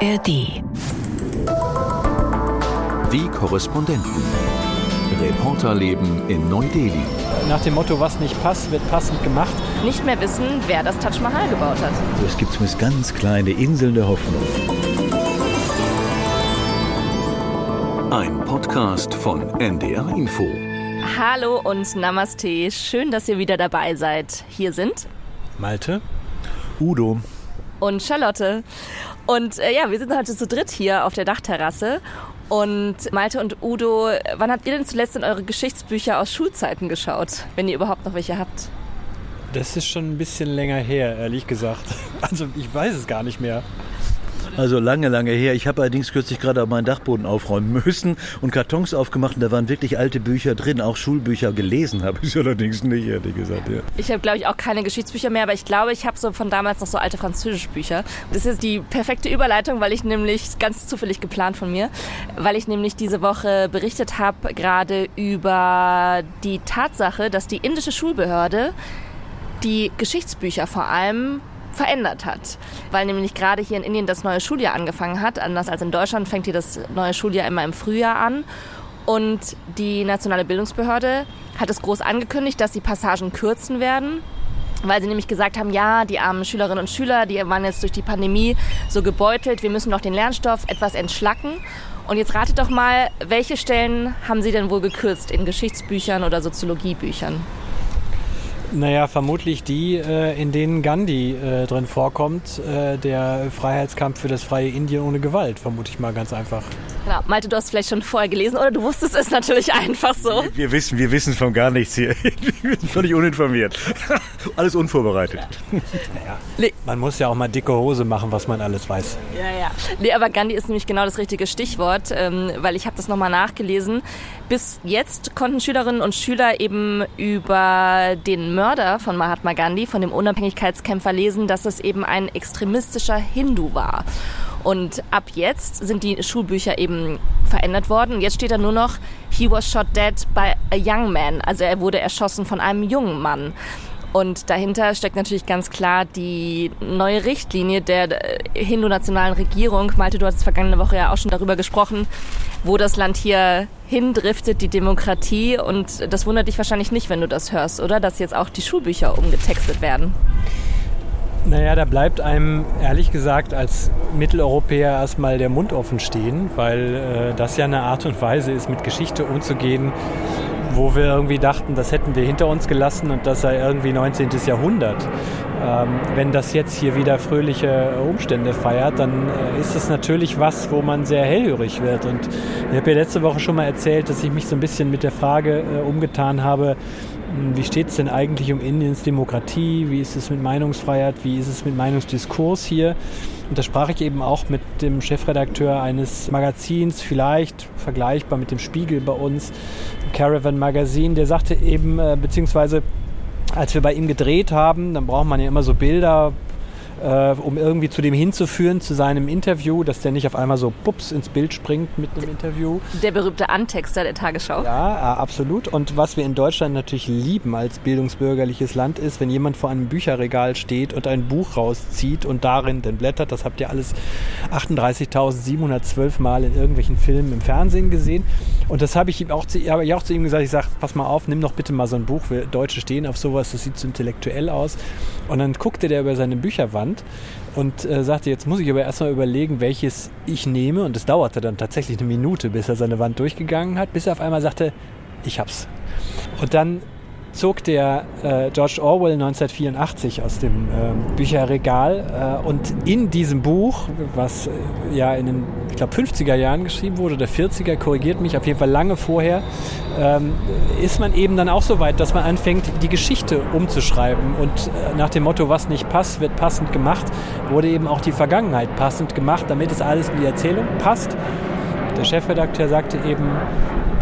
ARD. Die Korrespondenten. Reporterleben in Neu-Delhi. Nach dem Motto, was nicht passt, wird passend gemacht. Nicht mehr wissen, wer das Taj Mahal gebaut hat. Es gibt zumindest ganz kleine Inseln der Hoffnung. Ein Podcast von NDR Info. Hallo und Namaste. Schön, dass ihr wieder dabei seid. Hier sind Malte. Udo. und Charlotte. Und äh, ja, wir sind heute zu dritt hier auf der Dachterrasse. Und Malte und Udo, wann habt ihr denn zuletzt in eure Geschichtsbücher aus Schulzeiten geschaut, wenn ihr überhaupt noch welche habt? Das ist schon ein bisschen länger her, ehrlich gesagt. Also ich weiß es gar nicht mehr. Also lange, lange her. Ich habe allerdings kürzlich gerade meinen Dachboden aufräumen müssen und Kartons aufgemacht und da waren wirklich alte Bücher drin. Auch Schulbücher gelesen habe ich allerdings nicht, ehrlich gesagt. Ja. Ich habe, glaube ich, auch keine Geschichtsbücher mehr, aber ich glaube, ich habe so von damals noch so alte Französischbücher. Das ist die perfekte Überleitung, weil ich nämlich ganz zufällig geplant von mir, weil ich nämlich diese Woche berichtet habe gerade über die Tatsache, dass die indische Schulbehörde die Geschichtsbücher vor allem verändert hat, weil nämlich gerade hier in Indien das neue Schuljahr angefangen hat. Anders als in Deutschland fängt hier das neue Schuljahr immer im Frühjahr an. Und die nationale Bildungsbehörde hat es groß angekündigt, dass sie Passagen kürzen werden, weil sie nämlich gesagt haben, ja, die armen Schülerinnen und Schüler, die waren jetzt durch die Pandemie so gebeutelt, wir müssen doch den Lernstoff etwas entschlacken. Und jetzt ratet doch mal, welche Stellen haben Sie denn wohl gekürzt in Geschichtsbüchern oder Soziologiebüchern? Naja, vermutlich die, äh, in denen Gandhi äh, drin vorkommt. Äh, der Freiheitskampf für das freie Indien ohne Gewalt, vermute ich mal ganz einfach. Genau. Malte, du hast vielleicht schon vorher gelesen oder du wusstest es natürlich einfach so. Wir wissen, wir wissen von gar nichts hier. Wir sind völlig uninformiert. Alles unvorbereitet. Naja, man muss ja auch mal dicke Hose machen, was man alles weiß. Ja, ja. Nee, aber Gandhi ist nämlich genau das richtige Stichwort, ähm, weil ich habe das nochmal nachgelesen. Bis jetzt konnten Schülerinnen und Schüler eben über den Mörder von Mahatma Gandhi, von dem Unabhängigkeitskämpfer lesen, dass es eben ein extremistischer Hindu war. Und ab jetzt sind die Schulbücher eben verändert worden. Jetzt steht da nur noch, he was shot dead by a young man. Also er wurde erschossen von einem jungen Mann. Und dahinter steckt natürlich ganz klar die neue Richtlinie der äh, hindu-nationalen Regierung. Malte, du hattest vergangene Woche ja auch schon darüber gesprochen, wo das Land hier hindriftet, die Demokratie. Und das wundert dich wahrscheinlich nicht, wenn du das hörst, oder? Dass jetzt auch die Schulbücher umgetextet werden. Naja, da bleibt einem ehrlich gesagt als Mitteleuropäer erstmal der Mund offen stehen, weil äh, das ja eine Art und Weise ist, mit Geschichte umzugehen, wo wir irgendwie dachten, das hätten wir hinter uns gelassen und das sei irgendwie 19. Jahrhundert. Ähm, wenn das jetzt hier wieder fröhliche Umstände feiert, dann äh, ist es natürlich was, wo man sehr hellhörig wird. Und ich habe ja letzte Woche schon mal erzählt, dass ich mich so ein bisschen mit der Frage äh, umgetan habe, wie steht es denn eigentlich um Indiens Demokratie? Wie ist es mit Meinungsfreiheit? Wie ist es mit Meinungsdiskurs hier? Und da sprach ich eben auch mit dem Chefredakteur eines Magazins, vielleicht vergleichbar mit dem Spiegel bei uns, Caravan Magazine, der sagte eben, äh, beziehungsweise als wir bei ihm gedreht haben, dann braucht man ja immer so Bilder, äh, um irgendwie zu dem hinzuführen, zu seinem Interview, dass der nicht auf einmal so pups ins Bild springt mit einem Interview. Der berühmte Antexter der Tagesschau. Ja, äh, absolut. Und was wir in Deutschland natürlich lieben als bildungsbürgerliches Land ist, wenn jemand vor einem Bücherregal steht und ein Buch rauszieht und darin dann blättert, das habt ihr alles 38.712 Mal in irgendwelchen Filmen im Fernsehen gesehen. Und das habe ich ihm auch zu, habe ich auch zu ihm gesagt, ich sage, pass mal auf, nimm doch bitte mal so ein Buch, wir Deutsche stehen auf sowas, das sieht so intellektuell aus. Und dann guckte der über seine Bücherwand und äh, sagte, jetzt muss ich aber erstmal überlegen, welches ich nehme. Und es dauerte dann tatsächlich eine Minute, bis er seine Wand durchgegangen hat, bis er auf einmal sagte, ich hab's. Und dann zog der äh, George Orwell 1984 aus dem äh, Bücherregal äh, und in diesem Buch, was äh, ja in den, ich glaube, 50er Jahren geschrieben wurde oder 40er, korrigiert mich, auf jeden Fall lange vorher, ähm, ist man eben dann auch so weit, dass man anfängt, die Geschichte umzuschreiben und äh, nach dem Motto, was nicht passt, wird passend gemacht, wurde eben auch die Vergangenheit passend gemacht, damit es alles in die Erzählung passt. Der Chefredakteur sagte eben,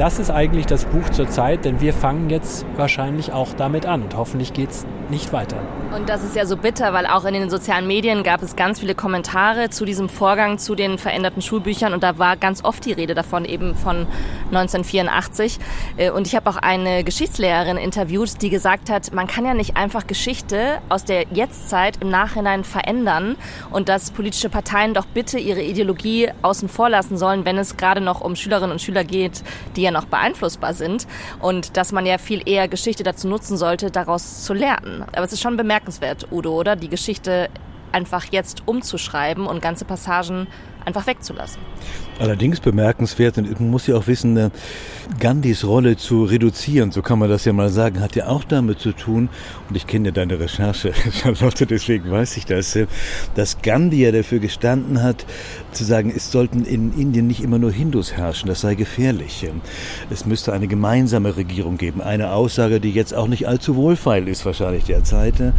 das ist eigentlich das Buch zur Zeit, denn wir fangen jetzt wahrscheinlich auch damit an. Und hoffentlich geht es nicht weiter. Und das ist ja so bitter, weil auch in den sozialen Medien gab es ganz viele Kommentare zu diesem Vorgang, zu den veränderten Schulbüchern und da war ganz oft die Rede davon, eben von 1984. Äh, und ich habe auch eine Geschichtslehrerin interviewt, die gesagt hat, man kann ja nicht einfach Geschichte aus der Jetztzeit im Nachhinein verändern und dass politische Parteien doch bitte ihre Ideologie außen vor lassen sollen, wenn es gerade noch um Schülerinnen und Schüler geht, die ja noch beeinflussbar sind und dass man ja viel eher Geschichte dazu nutzen sollte, daraus zu lernen. Aber es ist schon bemerkenswert, Udo, oder? Die Geschichte einfach jetzt umzuschreiben und ganze Passagen einfach wegzulassen. Allerdings bemerkenswert, und man muss ja auch wissen, äh, Gandhis Rolle zu reduzieren, so kann man das ja mal sagen, hat ja auch damit zu tun, und ich kenne ja deine Recherche, Charlotte, deswegen weiß ich das, äh, dass Gandhi ja dafür gestanden hat, zu sagen, es sollten in Indien nicht immer nur Hindus herrschen, das sei gefährlich. Es müsste eine gemeinsame Regierung geben. Eine Aussage, die jetzt auch nicht allzu wohlfeil ist, wahrscheinlich derzeit. Und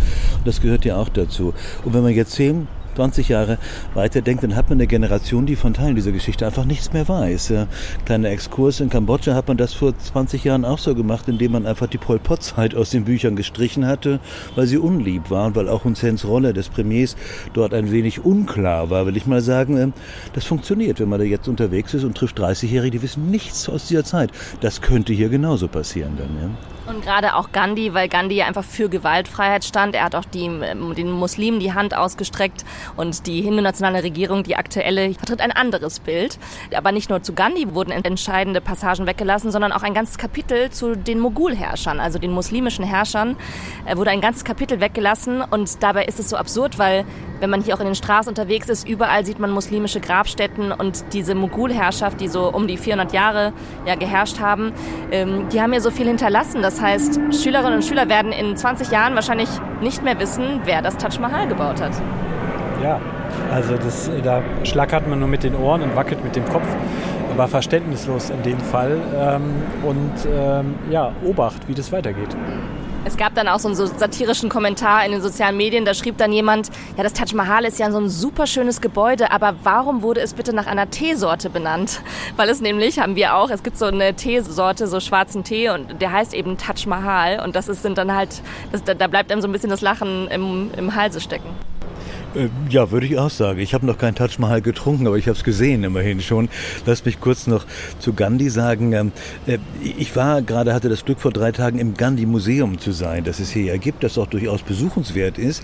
das gehört ja auch dazu. Und wenn man jetzt sehen, 20 Jahre weiterdenkt, dann hat man eine Generation, die von Teilen dieser Geschichte einfach nichts mehr weiß. Kleiner Exkurs, in Kambodscha hat man das vor 20 Jahren auch so gemacht, indem man einfach die Pol Pot-Zeit aus den Büchern gestrichen hatte, weil sie unlieb war und weil auch Hun Sens Rolle des Premiers dort ein wenig unklar war, will ich mal sagen. Ähm, das funktioniert, wenn man da jetzt unterwegs ist und trifft 30-Jährige, die wissen nichts aus dieser Zeit. Das könnte hier genauso passieren dann. Ja. Und gerade auch Gandhi, weil Gandhi ja einfach für Gewaltfreiheit stand. Er hat auch die, den Muslimen die Hand ausgestreckt und die hindu-nationale Regierung, die aktuelle, vertritt ein anderes Bild. Aber nicht nur zu Gandhi wurden entscheidende Passagen weggelassen, sondern auch ein ganzes Kapitel zu den Mogulherrschern, also den muslimischen Herrschern, äh, wurde ein ganzes Kapitel weggelassen. Und dabei ist es so absurd, weil wenn man hier auch in den Straßen unterwegs ist, überall sieht man muslimische Grabstätten und diese Mogulherrschaft, die so um die 400 Jahre ja geherrscht haben, ähm, die haben ja so viel hinterlassen. Das heißt, Schülerinnen und Schüler werden in 20 Jahren wahrscheinlich nicht mehr wissen, wer das Taj Mahal gebaut hat. Ja, also das, da schlackert man nur mit den Ohren und wackelt mit dem Kopf, aber verständnislos in dem Fall. Ähm, und ähm, ja, Obacht, wie das weitergeht. Es gab dann auch so einen satirischen Kommentar in den sozialen Medien, da schrieb dann jemand, ja, das Taj Mahal ist ja so ein super schönes Gebäude, aber warum wurde es bitte nach einer Teesorte benannt? Weil es nämlich, haben wir auch, es gibt so eine Teesorte, so schwarzen Tee und der heißt eben Taj Mahal und das ist, sind dann halt, das, da bleibt einem so ein bisschen das Lachen im, im Halse stecken. Äh, ja, würde ich auch sagen. Ich habe noch kein Taj Mahal getrunken, aber ich habe es gesehen immerhin schon. Lass mich kurz noch zu Gandhi sagen. Ähm, äh, ich war gerade, hatte das Glück vor drei Tagen im Gandhi Museum zu sein, das es hier ja gibt, das auch durchaus besuchenswert ist.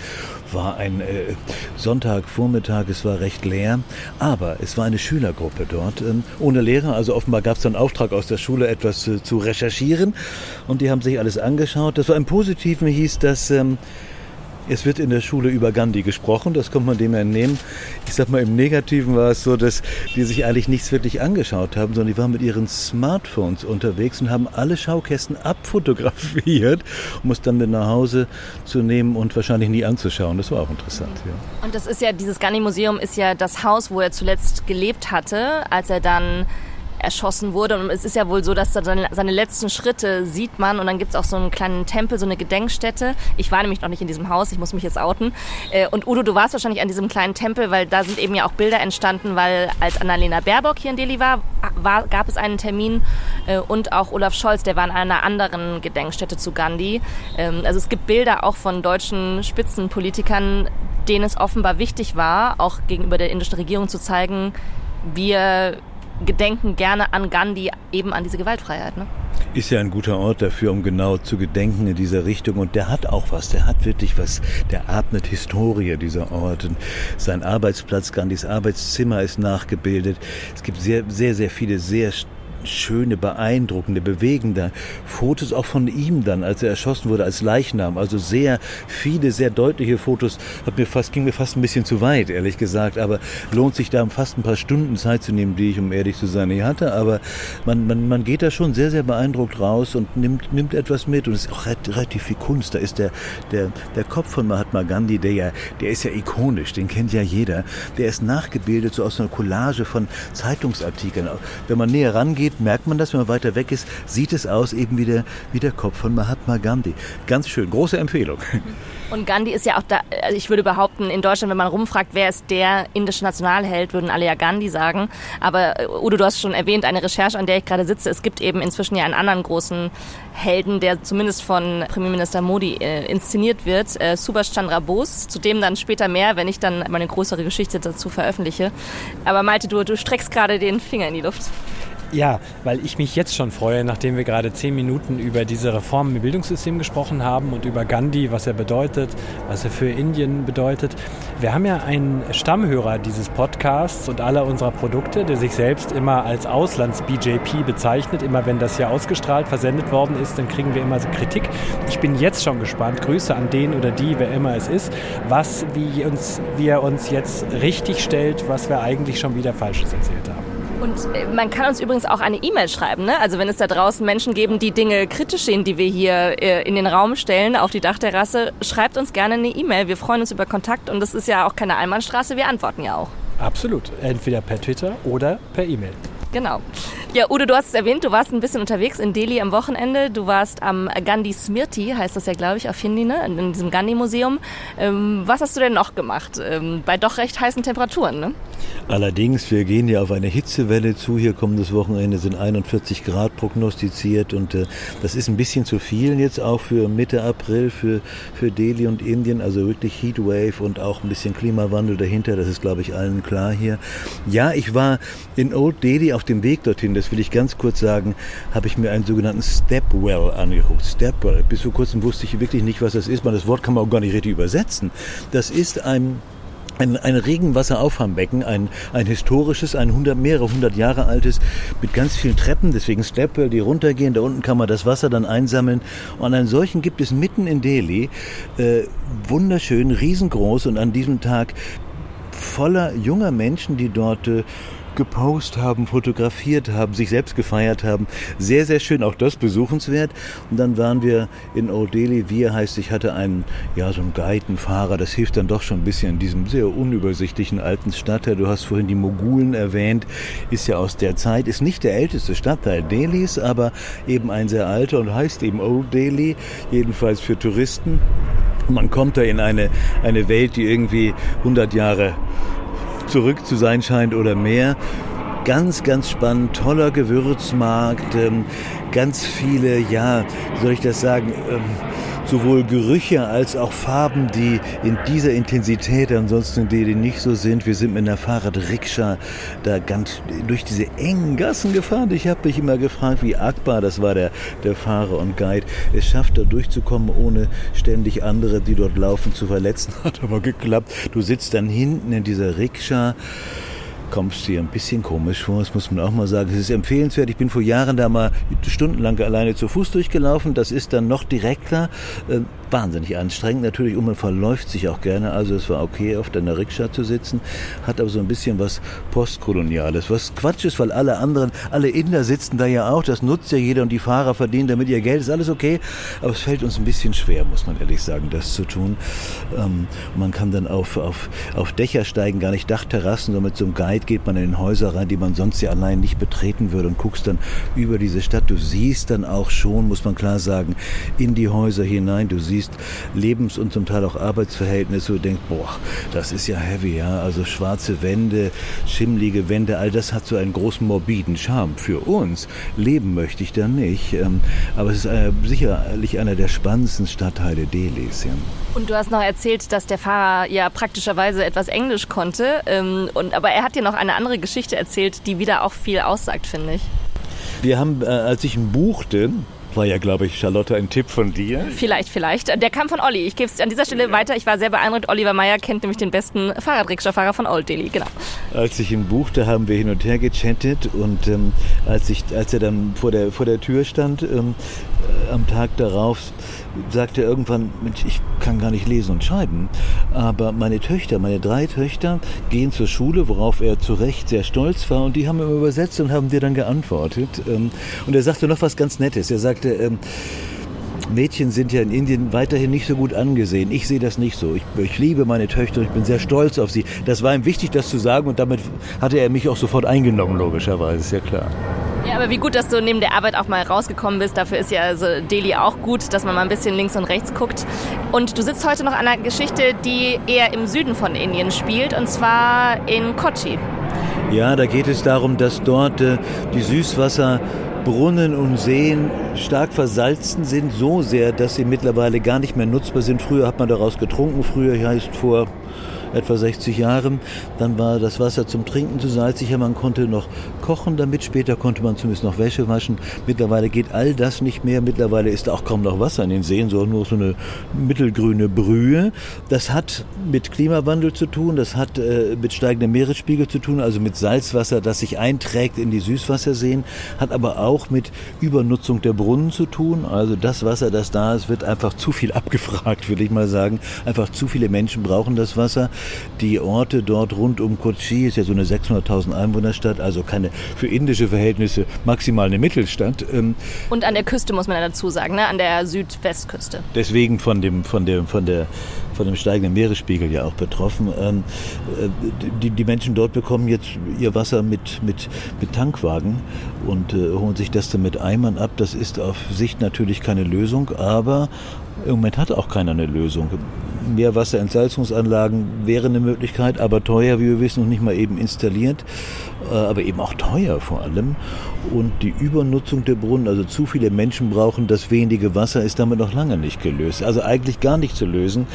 War ein äh, Sonntagvormittag, es war recht leer, aber es war eine Schülergruppe dort, ähm, ohne Lehrer. Also offenbar gab es dann Auftrag aus der Schule, etwas zu recherchieren und die haben sich alles angeschaut. Das war im Positiven hieß, dass ähm, es wird in der Schule über Gandhi gesprochen, das kommt man dem entnehmen. Ich sag mal, im Negativen war es so, dass die sich eigentlich nichts wirklich angeschaut haben, sondern die waren mit ihren Smartphones unterwegs und haben alle Schaukästen abfotografiert, um es dann mit nach Hause zu nehmen und wahrscheinlich nie anzuschauen. Das war auch interessant. Ja. Und das ist ja, dieses Gandhi-Museum ist ja das Haus, wo er zuletzt gelebt hatte, als er dann erschossen wurde. Und es ist ja wohl so, dass seine, seine letzten Schritte sieht man und dann gibt es auch so einen kleinen Tempel, so eine Gedenkstätte. Ich war nämlich noch nicht in diesem Haus, ich muss mich jetzt outen. Äh, und Udo, du warst wahrscheinlich an diesem kleinen Tempel, weil da sind eben ja auch Bilder entstanden, weil als Annalena Baerbock hier in Delhi war, war gab es einen Termin äh, und auch Olaf Scholz, der war an einer anderen Gedenkstätte zu Gandhi. Ähm, also es gibt Bilder auch von deutschen Spitzenpolitikern, denen es offenbar wichtig war, auch gegenüber der indischen Regierung zu zeigen, wir gedenken gerne an Gandhi, eben an diese Gewaltfreiheit. Ne? Ist ja ein guter Ort dafür, um genau zu gedenken in dieser Richtung. Und der hat auch was, der hat wirklich was, der atmet Historie, dieser Ort. Und sein Arbeitsplatz, Gandhis Arbeitszimmer ist nachgebildet. Es gibt sehr, sehr, sehr viele sehr schöne, beeindruckende, bewegende Fotos auch von ihm dann, als er erschossen wurde als Leichnam. Also sehr viele, sehr deutliche Fotos. Hat mir fast, ging mir fast ein bisschen zu weit, ehrlich gesagt. Aber lohnt sich da fast ein paar Stunden Zeit zu nehmen, die ich, um ehrlich zu sein, nicht hatte. Aber man, man, man geht da schon sehr, sehr beeindruckt raus und nimmt, nimmt etwas mit. Und es ist auch relativ viel Kunst. Da ist der, der, der Kopf von Mahatma Gandhi, der ja, der ist ja ikonisch, den kennt ja jeder. Der ist nachgebildet so aus einer Collage von Zeitungsartikeln. Wenn man näher rangeht, geht, merkt man das, wenn man weiter weg ist, sieht es aus eben wie der, wie der Kopf von Mahatma Gandhi. Ganz schön, große Empfehlung. Und Gandhi ist ja auch da, also ich würde behaupten, in Deutschland, wenn man rumfragt, wer ist der indische Nationalheld, würden alle ja Gandhi sagen. Aber äh, Udo, du hast schon erwähnt, eine Recherche, an der ich gerade sitze. Es gibt eben inzwischen ja einen anderen großen Helden, der zumindest von Premierminister Modi äh, inszeniert wird, äh, Subhash Chandra Bose, zu dem dann später mehr, wenn ich dann meine größere Geschichte dazu veröffentliche. Aber Malte, du, du streckst gerade den Finger in die Luft. Ja, weil ich mich jetzt schon freue, nachdem wir gerade zehn Minuten über diese Reformen im Bildungssystem gesprochen haben und über Gandhi, was er bedeutet, was er für Indien bedeutet. Wir haben ja einen Stammhörer dieses Podcasts und aller unserer Produkte, der sich selbst immer als Auslands-BJP bezeichnet. Immer wenn das hier ausgestrahlt, versendet worden ist, dann kriegen wir immer so Kritik. Ich bin jetzt schon gespannt. Grüße an den oder die, wer immer es ist, was, wie, uns, wie er uns jetzt richtig stellt, was wir eigentlich schon wieder Falsches erzählt haben. Und äh, man kann uns übrigens auch eine E-Mail schreiben. Ne? Also wenn es da draußen Menschen geben, die Dinge kritisch sehen, die wir hier äh, in den Raum stellen, auf die Dachterrasse, schreibt uns gerne eine E-Mail. Wir freuen uns über Kontakt und das ist ja auch keine Einbahnstraße. Wir antworten ja auch. Absolut. Entweder per Twitter oder per E-Mail. Genau. Ja, Udo, du hast es erwähnt, du warst ein bisschen unterwegs in Delhi am Wochenende. Du warst am Gandhi Smriti, heißt das ja, glaube ich, auf Hindi, ne? in diesem Gandhi-Museum. Ähm, was hast du denn noch gemacht? Ähm, bei doch recht heißen Temperaturen, ne? Allerdings, wir gehen ja auf eine Hitzewelle zu. Hier kommendes Wochenende sind 41 Grad prognostiziert und äh, das ist ein bisschen zu viel jetzt auch für Mitte April für, für Delhi und Indien. Also wirklich Heatwave und auch ein bisschen Klimawandel dahinter. Das ist, glaube ich, allen klar hier. Ja, ich war in Old Delhi auf dem Weg dorthin das will ich ganz kurz sagen, habe ich mir einen sogenannten Stepwell angeguckt. Stepwell, bis vor kurzem wusste ich wirklich nicht, was das ist. Man, das Wort kann man auch gar nicht richtig übersetzen. Das ist ein ein, ein Regenwasserauffangbecken, ein, ein historisches, ein hundert, mehrere hundert Jahre altes, mit ganz vielen Treppen, deswegen Stepwell, die runtergehen. Da unten kann man das Wasser dann einsammeln. Und einen solchen gibt es mitten in Delhi, äh, wunderschön, riesengroß und an diesem Tag voller junger Menschen, die dort äh, gepostet haben, fotografiert haben, sich selbst gefeiert haben. Sehr, sehr schön, auch das besuchenswert. Und dann waren wir in Old Delhi. Wir heißt, ich hatte einen, ja, so einen Guidenfahrer. Das hilft dann doch schon ein bisschen in diesem sehr unübersichtlichen alten Stadtteil. Du hast vorhin die Mogulen erwähnt. Ist ja aus der Zeit, ist nicht der älteste Stadtteil Delhis, aber eben ein sehr alter und heißt eben Old Delhi. Jedenfalls für Touristen. Man kommt da in eine, eine Welt, die irgendwie 100 Jahre zurück zu sein scheint oder mehr. Ganz, ganz spannend, toller Gewürzmarkt, ähm, ganz viele, ja, soll ich das sagen, ähm, sowohl Gerüche als auch Farben, die in dieser Intensität ansonsten Delhi nicht so sind. Wir sind mit einer Fahrradrikscha da ganz durch diese engen Gassen gefahren. Ich habe mich immer gefragt, wie Akbar, das war der, der Fahrer und Guide, es schafft, da durchzukommen, ohne ständig andere, die dort laufen, zu verletzen. Hat aber geklappt. Du sitzt dann hinten in dieser Rikscha kommst dir ein bisschen komisch vor, das muss man auch mal sagen. Es ist empfehlenswert. Ich bin vor Jahren da mal stundenlang alleine zu Fuß durchgelaufen. Das ist dann noch direkter. Äh, wahnsinnig anstrengend natürlich und man verläuft sich auch gerne. Also es war okay, auf der Rikscha zu sitzen, hat aber so ein bisschen was Postkoloniales, was Quatsch ist, weil alle anderen, alle Inder sitzen da ja auch, das nutzt ja jeder und die Fahrer verdienen damit ihr Geld, ist alles okay, aber es fällt uns ein bisschen schwer, muss man ehrlich sagen, das zu tun. Ähm, man kann dann auf, auf, auf Dächer steigen, gar nicht Dachterrassen, sondern mit so einem Guide geht man in Häuser rein, die man sonst ja allein nicht betreten würde und guckst dann über diese Stadt. Du siehst dann auch schon, muss man klar sagen, in die Häuser hinein, du siehst Lebens- und zum Teil auch Arbeitsverhältnisse und denkst, boah, das ist ja heavy, ja. Also schwarze Wände, schimmlige Wände, all das hat so einen großen morbiden Charme für uns. Leben möchte ich da nicht. Ähm, aber es ist äh, sicherlich einer der spannendsten Stadtteile Delis. Ja. Und du hast noch erzählt, dass der Fahrer ja praktischerweise etwas Englisch konnte. Ähm, und, aber er hat dir noch eine andere Geschichte erzählt, die wieder auch viel aussagt, finde ich. Wir haben, äh, als ich ihn buchte, war ja, glaube ich, Charlotte, ein Tipp von dir. Vielleicht, vielleicht. Der kam von Olli. Ich gebe es an dieser Stelle ja. weiter. Ich war sehr beeindruckt. Oliver Meyer kennt nämlich den besten Fahrradrikscha-Fahrer von Old Delhi. Genau. Als ich ihn buchte, haben wir hin und her gechattet und ähm, als, ich, als er dann vor der, vor der Tür stand, ähm, äh, am Tag darauf, sagte er irgendwann, Mensch, ich kann gar nicht lesen und schreiben, aber meine Töchter, meine drei Töchter gehen zur Schule, worauf er zu Recht sehr stolz war und die haben ihm übersetzt und haben dir dann geantwortet. Ähm, und er sagte noch was ganz Nettes. Er sagte, ähm, Mädchen sind ja in Indien weiterhin nicht so gut angesehen. Ich sehe das nicht so. Ich, ich, liebe meine Töchter, ich bin sehr stolz auf sie. Das war ihm wichtig, das zu sagen und damit hatte er mich auch sofort eingenommen, logischerweise, ist ja klar. Ja, aber wie gut, dass du neben der Arbeit auch mal rausgekommen bist. Dafür ist ja also Delhi auch gut, dass man mal ein bisschen links und rechts guckt. Und du sitzt heute noch an einer Geschichte, die eher im Süden von Indien spielt, und zwar in Kochi. Ja, da geht es darum, dass dort äh, die Süßwasserbrunnen und Seen stark versalzen sind, so sehr, dass sie mittlerweile gar nicht mehr nutzbar sind. Früher hat man daraus getrunken, früher heißt vor etwa 60 Jahren. Dann war das Wasser zum Trinken zu salzig, man konnte noch kochen damit, später konnte man zumindest noch Wäsche waschen. Mittlerweile geht all das nicht mehr. Mittlerweile ist auch kaum noch Wasser in den Seen, sondern nur so eine mittelgrüne Brühe. Das hat mit Klimawandel zu tun, das hat äh, mit steigendem Meeresspiegel zu tun, also mit Salzwasser, das sich einträgt in die Süßwasserseen, hat aber auch mit Übernutzung der Brunnen zu tun. Also das Wasser, das da ist, wird einfach zu viel abgefragt, würde ich mal sagen. Einfach zu viele Menschen brauchen das Wasser. Die Orte dort rund um Kochi ist ja so eine 600.000 Einwohnerstadt, also keine für indische Verhältnisse maximal eine Mittelstadt. Ähm, Und an der Küste muss man ja dazu sagen, ne? an der Südwestküste. Deswegen von dem, von dem, von der von dem steigenden Meeresspiegel ja auch betroffen. Ähm, äh, die, die Menschen dort bekommen jetzt ihr Wasser mit, mit, mit Tankwagen und äh, holen sich das dann mit Eimern ab. Das ist auf Sicht natürlich keine Lösung, aber im Moment hat auch keiner eine Lösung. Meerwasserentsalzungsanlagen wäre eine Möglichkeit, aber teuer, wie wir wissen, und nicht mal eben installiert, äh, aber eben auch teuer vor allem. Und die Übernutzung der Brunnen, also zu viele Menschen brauchen das wenige Wasser, ist damit noch lange nicht gelöst. Also eigentlich gar nicht zu lösen.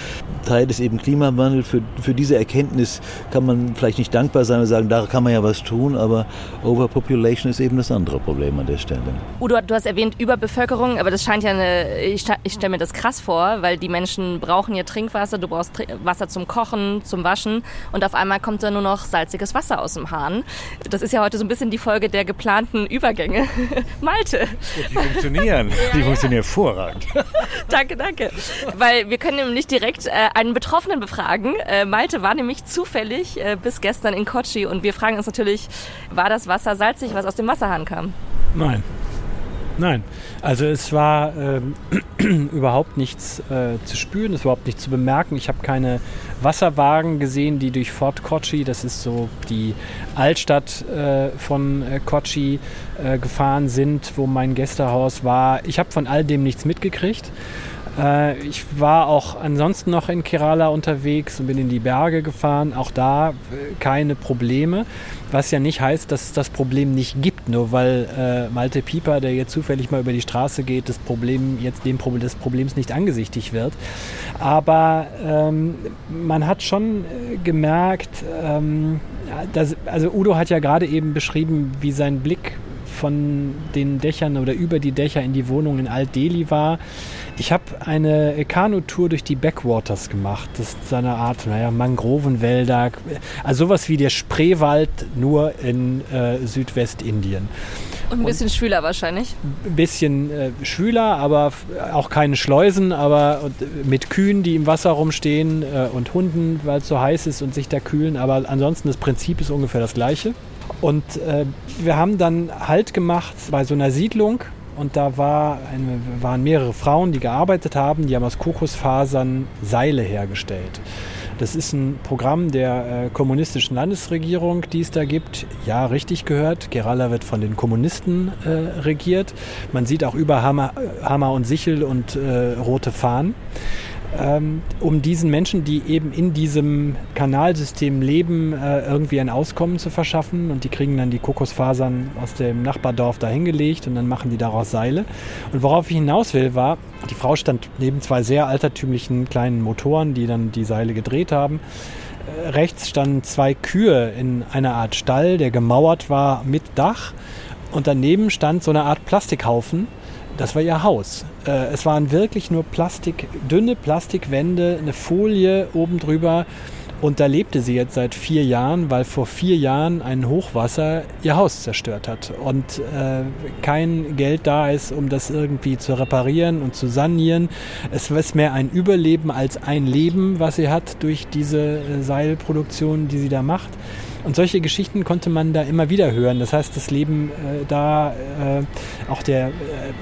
Teil des eben Klimawandel. Für, für diese Erkenntnis kann man vielleicht nicht dankbar sein und sagen, da kann man ja was tun, aber Overpopulation ist eben das andere Problem an der Stelle. Udo, du hast erwähnt Überbevölkerung, aber das scheint ja eine, ich, ich stelle mir das krass vor, weil die Menschen brauchen ja Trinkwasser, du brauchst Wasser zum Kochen, zum Waschen und auf einmal kommt da nur noch salziges Wasser aus dem Hahn. Das ist ja heute so ein bisschen die Folge der geplanten Übergänge. Malte. Die funktionieren. Die funktionieren hervorragend. danke, danke. Weil wir können nämlich direkt äh, einen Betroffenen befragen. Äh, Malte war nämlich zufällig äh, bis gestern in Kochi und wir fragen uns natürlich, war das Wasser salzig, was aus dem Wasserhahn kam? Nein. Nein, also es war ähm, überhaupt nichts äh, zu spüren, es war überhaupt nichts zu bemerken. Ich habe keine Wasserwagen gesehen, die durch Fort Kochi, das ist so die Altstadt äh, von äh, Kochi, äh, gefahren sind, wo mein Gästehaus war. Ich habe von all dem nichts mitgekriegt. Äh, ich war auch ansonsten noch in Kerala unterwegs und bin in die Berge gefahren. Auch da äh, keine Probleme. Was ja nicht heißt, dass es das Problem nicht gibt, nur weil äh, Malte Pieper, der jetzt zufällig mal über die Straße geht, das Problem jetzt dem Problem des Problems nicht angesichtig wird. Aber ähm, man hat schon äh, gemerkt, ähm, dass, also Udo hat ja gerade eben beschrieben, wie sein Blick von den Dächern oder über die Dächer in die Wohnung in Alt-Delhi war. Ich habe eine Kanutour durch die Backwaters gemacht. Das ist so eine Art, naja, Mangrovenwälder. Also sowas wie der Spreewald, nur in äh, Südwestindien. Und ein bisschen und schwüler wahrscheinlich. Ein bisschen äh, schwüler, aber auch keine Schleusen, aber mit Kühen, die im Wasser rumstehen äh, und Hunden, weil es so heiß ist und sich da kühlen. Aber ansonsten das Prinzip ist ungefähr das gleiche. Und äh, wir haben dann Halt gemacht bei so einer Siedlung und da war eine, waren mehrere Frauen, die gearbeitet haben, die haben aus Kokosfasern Seile hergestellt. Das ist ein Programm der äh, kommunistischen Landesregierung, die es da gibt. Ja, richtig gehört. Kerala wird von den Kommunisten äh, regiert. Man sieht auch über Hammer, Hammer und Sichel und äh, rote Fahnen um diesen Menschen, die eben in diesem Kanalsystem leben, äh, irgendwie ein Auskommen zu verschaffen. Und die kriegen dann die Kokosfasern aus dem Nachbardorf da hingelegt und dann machen die daraus Seile. Und worauf ich hinaus will, war, die Frau stand neben zwei sehr altertümlichen kleinen Motoren, die dann die Seile gedreht haben. Äh, rechts standen zwei Kühe in einer Art Stall, der gemauert war mit Dach. Und daneben stand so eine Art Plastikhaufen, das war ihr Haus. Äh, es waren wirklich nur Plastik, dünne Plastikwände, eine Folie oben drüber. Und da lebte sie jetzt seit vier Jahren, weil vor vier Jahren ein Hochwasser ihr Haus zerstört hat und äh, kein Geld da ist, um das irgendwie zu reparieren und zu sanieren. Es ist mehr ein Überleben als ein Leben, was sie hat durch diese äh, Seilproduktion, die sie da macht. Und solche Geschichten konnte man da immer wieder hören. Das heißt, das Leben äh, da, äh, auch der äh,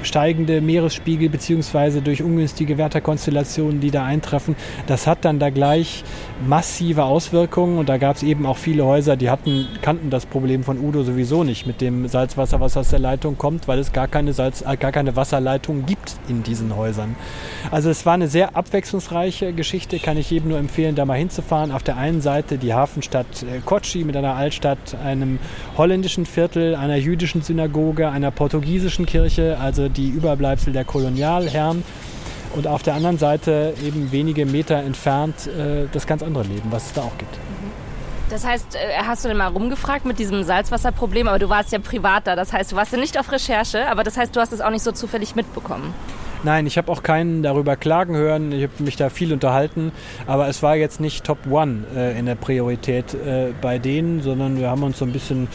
steigende Meeresspiegel beziehungsweise durch ungünstige Wetterkonstellationen, die da eintreffen, das hat dann da gleich massive Auswirkungen. Und da gab es eben auch viele Häuser, die hatten, kannten das Problem von Udo sowieso nicht mit dem Salzwasser, was aus der Leitung kommt, weil es gar keine, Salz, äh, gar keine Wasserleitung gibt in diesen Häusern. Also es war eine sehr abwechslungsreiche Geschichte, kann ich jedem nur empfehlen, da mal hinzufahren. Auf der einen Seite die Hafenstadt äh, Kochi mit einer Altstadt, einem holländischen Viertel, einer jüdischen Synagoge, einer portugiesischen Kirche, also die Überbleibsel der Kolonialherren. Und auf der anderen Seite eben wenige Meter entfernt äh, das ganz andere Leben, was es da auch gibt. Das heißt, äh, hast du denn mal rumgefragt mit diesem Salzwasserproblem, aber du warst ja privat da, das heißt, du warst ja nicht auf Recherche, aber das heißt, du hast es auch nicht so zufällig mitbekommen. Nein, ich habe auch keinen darüber klagen hören. Ich habe mich da viel unterhalten. Aber es war jetzt nicht Top One äh, in der Priorität äh, bei denen, sondern wir haben uns so ein bisschen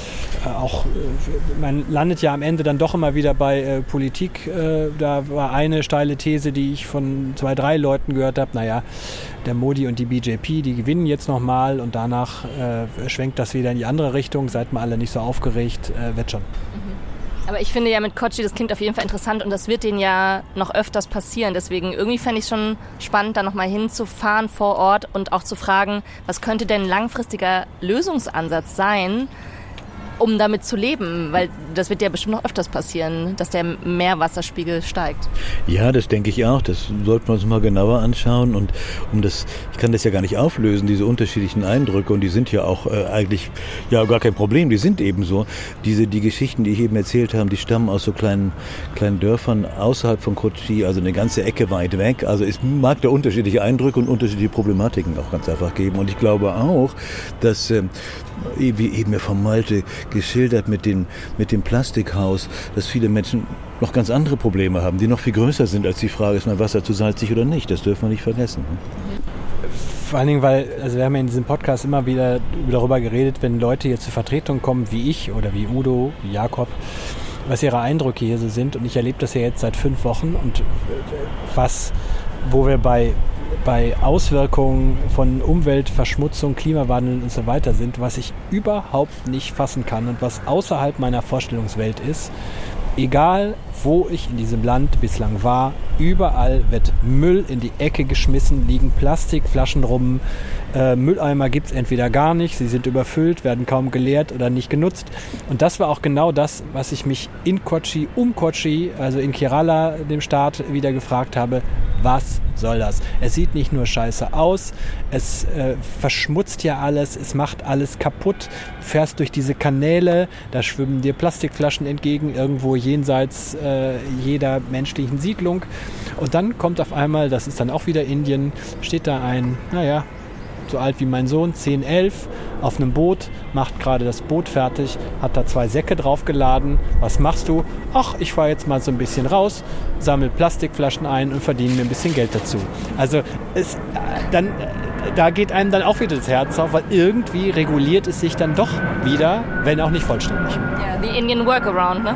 äh, auch, äh, man landet ja am Ende dann doch immer wieder bei äh, Politik. Äh, da war eine steile These, die ich von zwei, drei Leuten gehört habe. Naja, der Modi und die BJP, die gewinnen jetzt nochmal und danach schwenkt das wieder in die andere Richtung. Seid mal alle nicht so aufgeregt, wird schon. Aber ich finde ja mit Kochi, das klingt auf jeden Fall interessant und das wird denen ja noch öfters passieren. Deswegen irgendwie fände ich schon spannend, da nochmal hinzufahren vor Ort und auch zu fragen, was könnte denn ein langfristiger Lösungsansatz sein, um damit zu leben? Weil das wird ja bestimmt noch öfters passieren, dass der Meerwasserspiegel steigt. Ja, das denke ich auch. Das sollten wir uns mal genauer anschauen. Und um das, ich kann das ja gar nicht auflösen, diese unterschiedlichen Eindrücke. Und die sind ja auch äh, eigentlich ja gar kein Problem. Die sind eben so. Diese, die Geschichten, die ich eben erzählt habe, die stammen aus so kleinen, kleinen Dörfern außerhalb von Kochi, also eine ganze Ecke weit weg. Also es mag da unterschiedliche Eindrücke und unterschiedliche Problematiken auch ganz einfach geben. Und ich glaube auch, dass, äh, wie eben ja von Malte geschildert mit, den, mit dem Plastikhaus, dass viele Menschen noch ganz andere Probleme haben, die noch viel größer sind als die Frage, ist mein Wasser zu salzig oder nicht. Das dürfen wir nicht vergessen. Vor allen Dingen, weil, also wir haben ja in diesem Podcast immer wieder darüber geredet, wenn Leute hier zur Vertretung kommen, wie ich oder wie Udo, wie Jakob, was ihre Eindrücke hier so sind. Und ich erlebe das ja jetzt seit fünf Wochen und was, wo wir bei bei Auswirkungen von Umweltverschmutzung, Klimawandel und so weiter sind, was ich überhaupt nicht fassen kann und was außerhalb meiner Vorstellungswelt ist. Egal, wo ich in diesem Land bislang war, überall wird Müll in die Ecke geschmissen, liegen Plastikflaschen rum. Äh, Mülleimer gibt es entweder gar nicht, sie sind überfüllt, werden kaum geleert oder nicht genutzt. Und das war auch genau das, was ich mich in Kochi, um Kochi, also in Kerala, dem Staat, wieder gefragt habe. Was soll das? Es sieht nicht nur scheiße aus, es äh, verschmutzt ja alles, es macht alles kaputt. Du fährst durch diese Kanäle, da schwimmen dir Plastikflaschen entgegen, irgendwo jenseits äh, jeder menschlichen Siedlung. Und dann kommt auf einmal, das ist dann auch wieder Indien, steht da ein, naja, so alt wie mein Sohn, 10, 11, auf einem Boot, macht gerade das Boot fertig, hat da zwei Säcke draufgeladen. Was machst du? Ach, ich fahre jetzt mal so ein bisschen raus, sammle Plastikflaschen ein und verdiene mir ein bisschen Geld dazu. Also es, äh, dann, äh, da geht einem dann auch wieder das Herz auf, weil irgendwie reguliert es sich dann doch wieder, wenn auch nicht vollständig. Ja, the Indian Workaround, ne?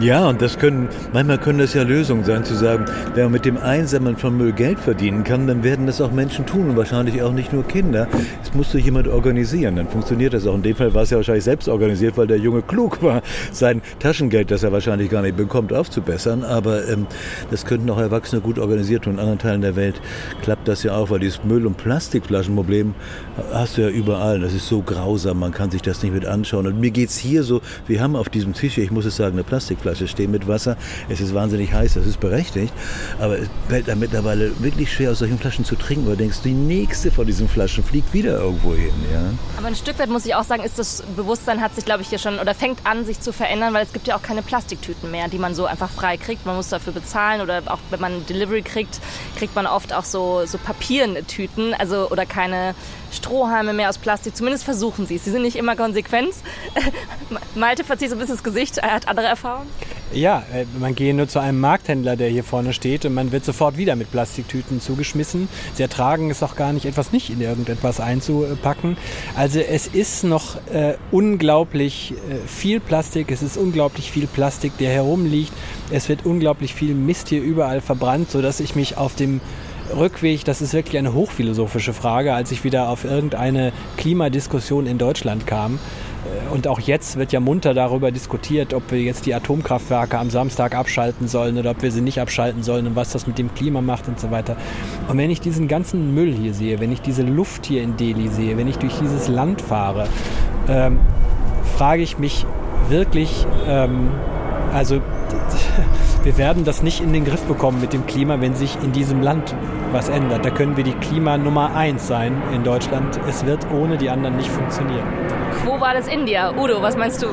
Ja, und das können, manchmal können das ja Lösungen sein, zu sagen, wenn man mit dem Einsammeln von Müll Geld verdienen kann, dann werden das auch Menschen tun und wahrscheinlich auch nicht nur Kinder. Es muss sich jemand organisieren, dann funktioniert das auch. In dem Fall war es ja wahrscheinlich selbst organisiert, weil der Junge klug war, sein Taschengeld, das er wahrscheinlich gar nicht bekommt, aufzubessern. Aber ähm, das könnten auch Erwachsene gut organisiert tun. In anderen Teilen der Welt klappt das ja auch, weil dieses Müll- und Plastikflaschenproblem hast du ja überall. Das ist so grausam, man kann sich das nicht mit anschauen. Und mir geht's hier so, wir haben auf diesem Tisch, ich muss es sagen, eine Plastikflasche Flasche stehen mit Wasser. Es ist wahnsinnig heiß, das ist berechtigt. Aber es fällt da mittlerweile wirklich schwer, aus solchen Flaschen zu trinken, weil du denkst, die nächste von diesen Flaschen fliegt wieder irgendwo hin. Ja? Aber ein Stück weit muss ich auch sagen, ist das Bewusstsein hat sich, glaube ich, hier schon oder fängt an, sich zu verändern, weil es gibt ja auch keine Plastiktüten mehr, die man so einfach frei kriegt. Man muss dafür bezahlen oder auch wenn man Delivery kriegt, kriegt man oft auch so, so Papiertüten, also oder keine Strohhalme mehr aus Plastik. Zumindest versuchen sie es. Sie sind nicht immer konsequent. Malte verzieht so ein bisschen das Gesicht. Er hat andere Erfahrungen. Ja, äh, man geht nur zu einem Markthändler, der hier vorne steht und man wird sofort wieder mit Plastiktüten zugeschmissen. Sie ertragen es auch gar nicht, etwas nicht in irgendetwas einzupacken. Also es ist noch äh, unglaublich äh, viel Plastik, es ist unglaublich viel Plastik, der herumliegt. Es wird unglaublich viel Mist hier überall verbrannt, sodass ich mich auf dem Rückweg, das ist wirklich eine hochphilosophische Frage, als ich wieder auf irgendeine Klimadiskussion in Deutschland kam. Und auch jetzt wird ja munter darüber diskutiert, ob wir jetzt die Atomkraftwerke am Samstag abschalten sollen oder ob wir sie nicht abschalten sollen und was das mit dem Klima macht und so weiter. Und wenn ich diesen ganzen Müll hier sehe, wenn ich diese Luft hier in Delhi sehe, wenn ich durch dieses Land fahre, ähm, frage ich mich wirklich, ähm, also wir werden das nicht in den Griff bekommen mit dem Klima, wenn sich in diesem Land was ändert. Da können wir die Klima Nummer eins sein in Deutschland. Es wird ohne die anderen nicht funktionieren. Wo war das India? Udo, was meinst du?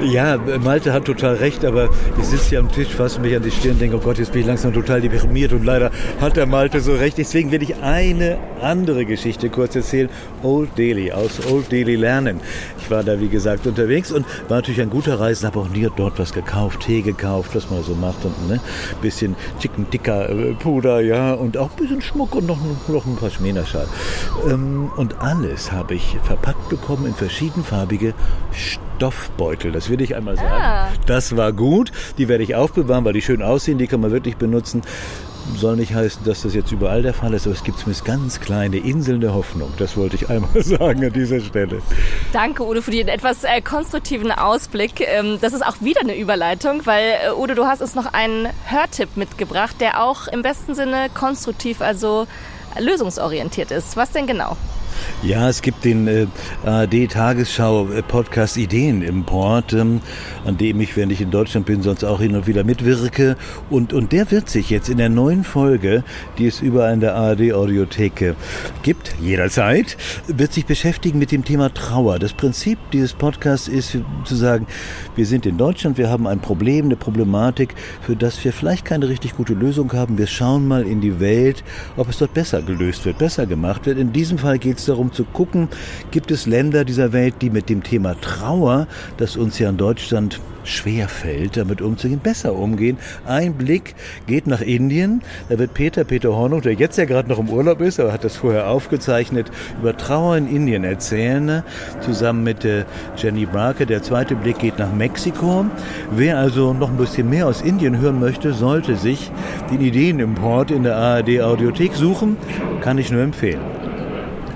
Ja, Malte hat total recht, aber ich sitze hier am Tisch, fasse mich an die Stirn und denke, oh Gott, jetzt bin ich langsam total deprimiert und leider hat der Malte so recht. Deswegen will ich eine andere Geschichte kurz erzählen. Old Delhi, aus Old Delhi lernen. Ich war da, wie gesagt, unterwegs und war natürlich ein guter Reisender, habe auch nie dort was gekauft, Tee gekauft, was man so macht und ne, bisschen Chicken Tikka äh, Puder, ja, und auch ein bisschen Schmuck und noch, noch ein paar Schmähnerschal. Ähm, und alles habe ich verpackt bekommen in verschiedenfarbige Stoffbeutel. Das will ich einmal sagen. Ah. Das war gut. Die werde ich aufbewahren, weil die schön aussehen. Die kann man wirklich benutzen. Soll nicht heißen, dass das jetzt überall der Fall ist, aber es gibt zumindest ganz kleine Inseln der Hoffnung. Das wollte ich einmal sagen an dieser Stelle. Danke, Udo, für den etwas äh, konstruktiven Ausblick. Ähm, das ist auch wieder eine Überleitung, weil, äh, Udo, du hast uns noch einen Hörtipp mitgebracht, der auch im besten Sinne konstruktiv, also lösungsorientiert ist. Was denn genau? Ja, es gibt den äh, ARD-Tagesschau-Podcast Ideenimport, ähm, an dem ich, wenn ich in Deutschland bin, sonst auch hin und wieder mitwirke. Und, und der wird sich jetzt in der neuen Folge, die es überall in der ARD-Audiothek gibt, jederzeit, wird sich beschäftigen mit dem Thema Trauer. Das Prinzip dieses Podcasts ist zu sagen, wir sind in Deutschland, wir haben ein Problem, eine Problematik, für das wir vielleicht keine richtig gute Lösung haben. Wir schauen mal in die Welt, ob es dort besser gelöst wird, besser gemacht wird. In diesem Fall geht es darum zu gucken, gibt es Länder dieser Welt, die mit dem Thema Trauer, das uns ja in Deutschland schwer fällt, damit umzugehen, besser umgehen. Ein Blick geht nach Indien. Da wird Peter, Peter Hornung, der jetzt ja gerade noch im Urlaub ist, aber hat das vorher aufgezeichnet, über Trauer in Indien erzählen, zusammen mit äh, Jenny Barker. Der zweite Blick geht nach Mexiko. Wer also noch ein bisschen mehr aus Indien hören möchte, sollte sich den Ideenimport in der ARD Audiothek suchen. Kann ich nur empfehlen.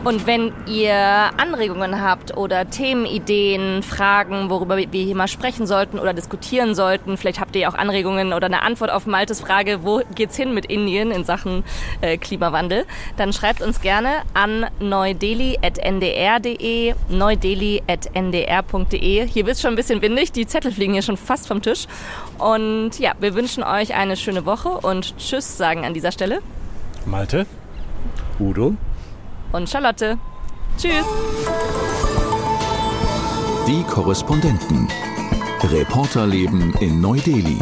Und wenn ihr Anregungen habt oder Themenideen, Fragen, worüber wir hier mal sprechen sollten oder diskutieren sollten, vielleicht habt ihr auch Anregungen oder eine Antwort auf Maltes Frage, wo geht's hin mit Indien in Sachen äh, Klimawandel, dann schreibt uns gerne an neudeli.ndr.de, neudeli.ndr.de. Hier wird's schon ein bisschen windig, die Zettel fliegen hier schon fast vom Tisch. Und ja, wir wünschen euch eine schöne Woche und Tschüss sagen an dieser Stelle. Malte. Udo und Charlotte. Tschüss. Die Korrespondenten. Reporterleben in Neu-Delhi.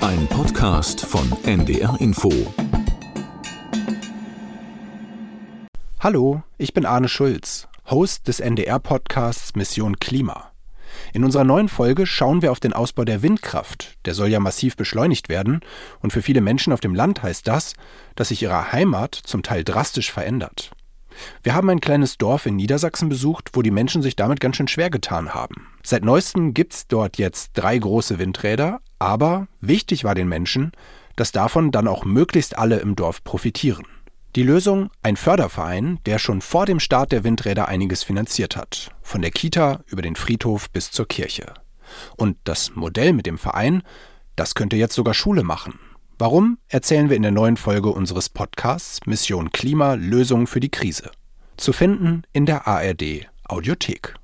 Ein Podcast von NDR Info. Hallo, ich bin Arne Schulz, Host des NDR-Podcasts Mission Klima. In unserer neuen Folge schauen wir auf den Ausbau der Windkraft. Der soll ja massiv beschleunigt werden. Und für viele Menschen auf dem Land heißt das, dass sich ihre Heimat zum Teil drastisch verändert. Wir haben ein kleines Dorf in Niedersachsen besucht, wo die Menschen sich damit ganz schön schwer getan haben. Seit neuestem gibt's dort jetzt drei große Windräder, aber wichtig war den Menschen, dass davon dann auch möglichst alle im Dorf profitieren. Die Lösung ein Förderverein, der schon vor dem Start der Windräder einiges finanziert hat, von der Kita über den Friedhof bis zur Kirche. Und das Modell mit dem Verein, das könnte jetzt sogar Schule machen. Warum, erzählen wir in der neuen Folge unseres Podcasts Mission Klima Lösung für die Krise. Zu finden in der ARD Audiothek.